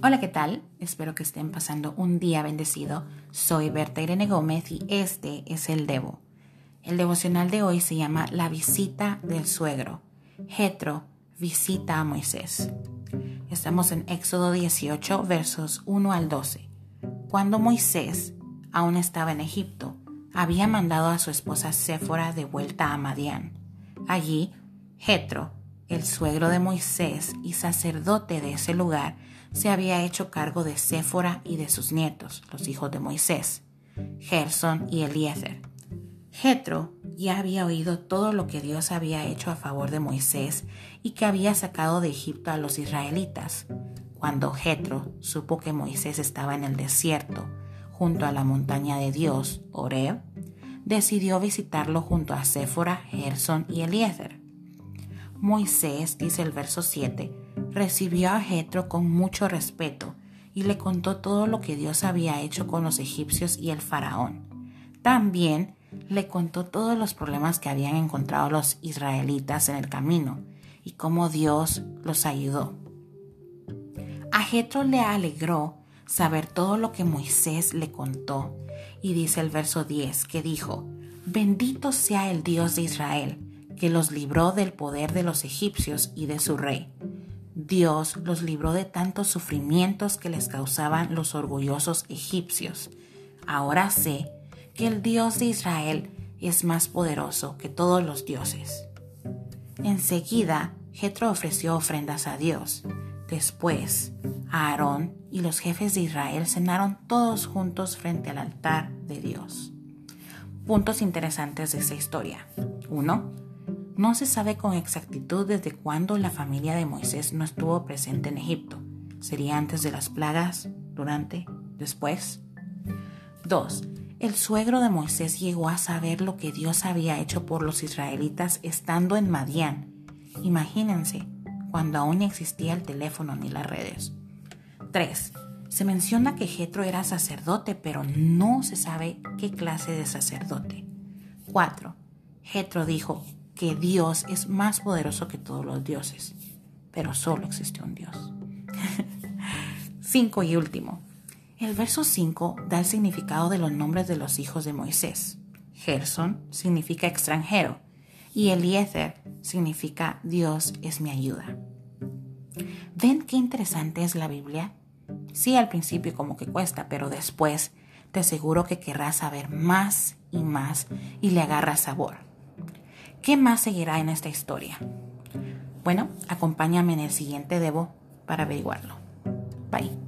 Hola, ¿qué tal? Espero que estén pasando un día bendecido. Soy Berta Irene Gómez y este es el Devo. El devocional de hoy se llama La visita del suegro. Jetro visita a Moisés. Estamos en Éxodo 18, versos 1 al 12. Cuando Moisés aún estaba en Egipto, había mandado a su esposa Séfora de vuelta a Madián. Allí, Jetro, el suegro de Moisés y sacerdote de ese lugar, se había hecho cargo de Séfora y de sus nietos, los hijos de Moisés, Gerson y Eliezer. Jetro ya había oído todo lo que Dios había hecho a favor de Moisés y que había sacado de Egipto a los israelitas. Cuando Jetro supo que Moisés estaba en el desierto, junto a la montaña de Dios, Oreb, decidió visitarlo junto a Séfora, Gerson y Eliezer. Moisés, dice el verso 7, recibió a Jetro con mucho respeto y le contó todo lo que Dios había hecho con los egipcios y el faraón. También le contó todos los problemas que habían encontrado los israelitas en el camino y cómo Dios los ayudó. A Jetro le alegró saber todo lo que Moisés le contó y dice el verso 10 que dijo, Bendito sea el Dios de Israel, que los libró del poder de los egipcios y de su rey. Dios los libró de tantos sufrimientos que les causaban los orgullosos egipcios. Ahora sé que el Dios de Israel es más poderoso que todos los dioses. Enseguida, Jetro ofreció ofrendas a Dios. Después, Aarón y los jefes de Israel cenaron todos juntos frente al altar de Dios. Puntos interesantes de esta historia. 1 no se sabe con exactitud desde cuándo la familia de Moisés no estuvo presente en Egipto. ¿Sería antes de las plagas? ¿Durante? ¿Después? 2. El suegro de Moisés llegó a saber lo que Dios había hecho por los israelitas estando en Madián. Imagínense, cuando aún existía el teléfono ni las redes. 3. Se menciona que Jetro era sacerdote, pero no se sabe qué clase de sacerdote. 4. Jetro dijo, que Dios es más poderoso que todos los dioses, pero solo existe un Dios. 5 y último. El verso 5 da el significado de los nombres de los hijos de Moisés. Gerson significa extranjero y Eliezer significa Dios es mi ayuda. ¿Ven qué interesante es la Biblia? Sí, al principio como que cuesta, pero después te aseguro que querrás saber más y más y le agarras sabor. ¿Qué más seguirá en esta historia? Bueno, acompáñame en el siguiente Debo para averiguarlo. Bye.